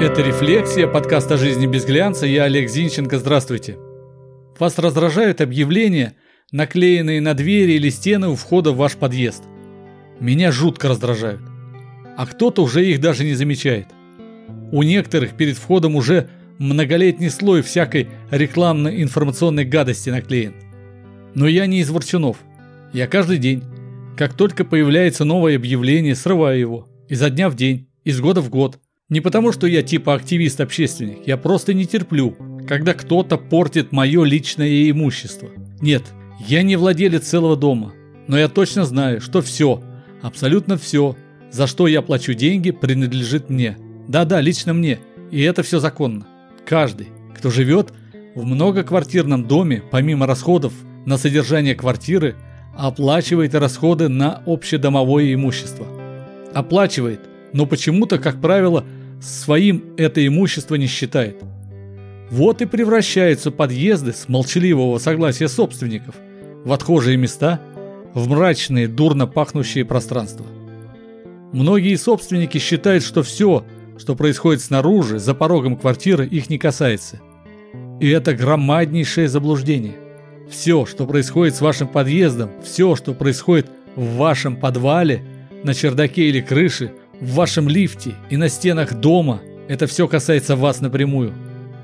Это «Рефлексия», подкаст о жизни без глянца. Я Олег Зинченко. Здравствуйте. Вас раздражают объявления, наклеенные на двери или стены у входа в ваш подъезд. Меня жутко раздражают. А кто-то уже их даже не замечает. У некоторых перед входом уже многолетний слой всякой рекламно-информационной гадости наклеен. Но я не из ворчунов. Я каждый день, как только появляется новое объявление, срываю его. Изо дня в день, из года в год. Не потому, что я типа активист-общественник, я просто не терплю, когда кто-то портит мое личное имущество. Нет, я не владелец целого дома, но я точно знаю, что все, абсолютно все, за что я плачу деньги, принадлежит мне. Да-да, лично мне, и это все законно. Каждый, кто живет в многоквартирном доме, помимо расходов на содержание квартиры, оплачивает расходы на общедомовое имущество. Оплачивает, но почему-то, как правило, своим это имущество не считает. Вот и превращаются подъезды с молчаливого согласия собственников в отхожие места, в мрачные, дурно пахнущие пространства. Многие собственники считают, что все, что происходит снаружи, за порогом квартиры, их не касается. И это громаднейшее заблуждение. Все, что происходит с вашим подъездом, все, что происходит в вашем подвале, на чердаке или крыше, в вашем лифте и на стенах дома, это все касается вас напрямую.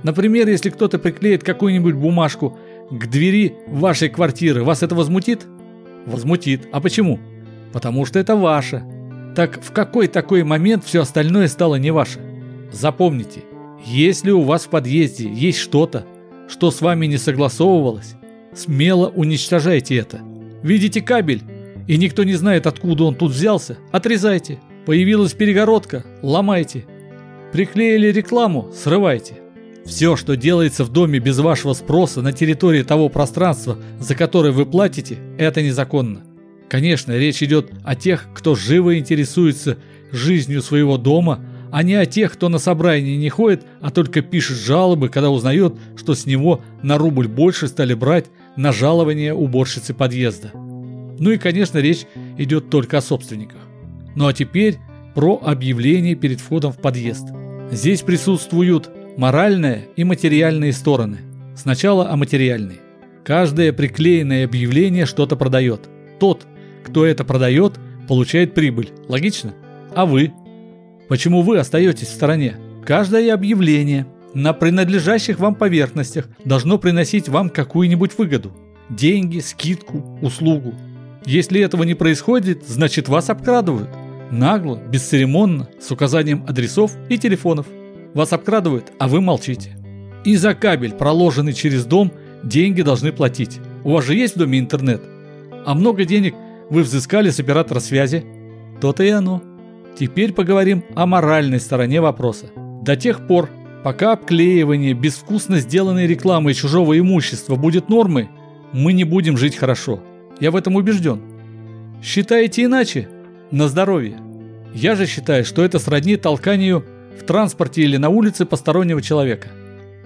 Например, если кто-то приклеит какую-нибудь бумажку к двери вашей квартиры, вас это возмутит? Возмутит. А почему? Потому что это ваше. Так в какой такой момент все остальное стало не ваше? Запомните, если у вас в подъезде есть что-то, что с вами не согласовывалось, смело уничтожайте это. Видите кабель, и никто не знает, откуда он тут взялся, отрезайте. Появилась перегородка, ломайте. Приклеили рекламу, срывайте. Все, что делается в доме без вашего спроса на территории того пространства, за которое вы платите, это незаконно. Конечно, речь идет о тех, кто живо интересуется жизнью своего дома, а не о тех, кто на собрание не ходит, а только пишет жалобы, когда узнает, что с него на рубль больше стали брать на жалование уборщицы подъезда. Ну и, конечно, речь идет только о собственниках. Ну а теперь про объявление перед входом в подъезд. Здесь присутствуют моральные и материальные стороны. Сначала о материальной. Каждое приклеенное объявление что-то продает. Тот, кто это продает, получает прибыль. Логично? А вы? Почему вы остаетесь в стороне? Каждое объявление на принадлежащих вам поверхностях должно приносить вам какую-нибудь выгоду. Деньги, скидку, услугу. Если этого не происходит, значит вас обкрадывают. Нагло, бесцеремонно, с указанием адресов и телефонов. Вас обкрадывают, а вы молчите. И за кабель, проложенный через дом, деньги должны платить. У вас же есть в доме интернет? А много денег вы взыскали с оператора связи? То-то и оно. Теперь поговорим о моральной стороне вопроса. До тех пор, пока обклеивание безвкусно сделанной рекламой чужого имущества будет нормой, мы не будем жить хорошо. Я в этом убежден. Считаете иначе? На здоровье. Я же считаю, что это сродни толканию в транспорте или на улице постороннего человека.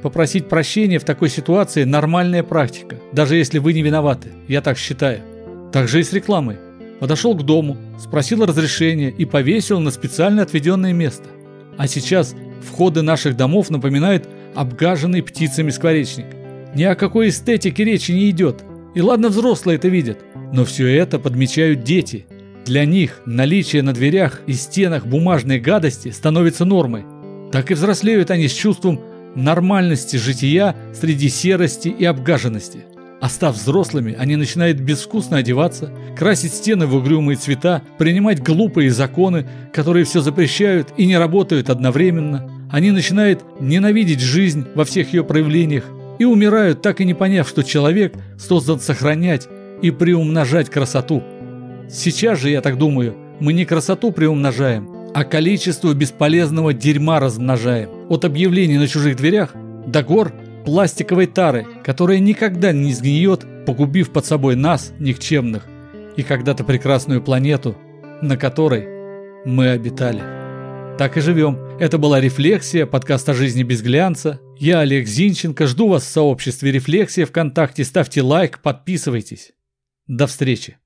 Попросить прощения в такой ситуации – нормальная практика, даже если вы не виноваты, я так считаю. Так же и с рекламой. Подошел к дому, спросил разрешения и повесил на специально отведенное место. А сейчас входы наших домов напоминают обгаженный птицами скворечник. Ни о какой эстетике речи не идет. И ладно взрослые это видят, но все это подмечают дети – для них наличие на дверях и стенах бумажной гадости становится нормой. Так и взрослеют они с чувством нормальности жития среди серости и обгаженности. А став взрослыми, они начинают безвкусно одеваться, красить стены в угрюмые цвета, принимать глупые законы, которые все запрещают и не работают одновременно. Они начинают ненавидеть жизнь во всех ее проявлениях и умирают, так и не поняв, что человек создан сохранять и приумножать красоту – Сейчас же, я так думаю, мы не красоту приумножаем, а количество бесполезного дерьма размножаем. От объявлений на чужих дверях до гор пластиковой тары, которая никогда не сгниет, погубив под собой нас, никчемных, и когда-то прекрасную планету, на которой мы обитали. Так и живем. Это была «Рефлексия», подкаст о жизни без глянца. Я Олег Зинченко, жду вас в сообществе «Рефлексия» ВКонтакте. Ставьте лайк, подписывайтесь. До встречи.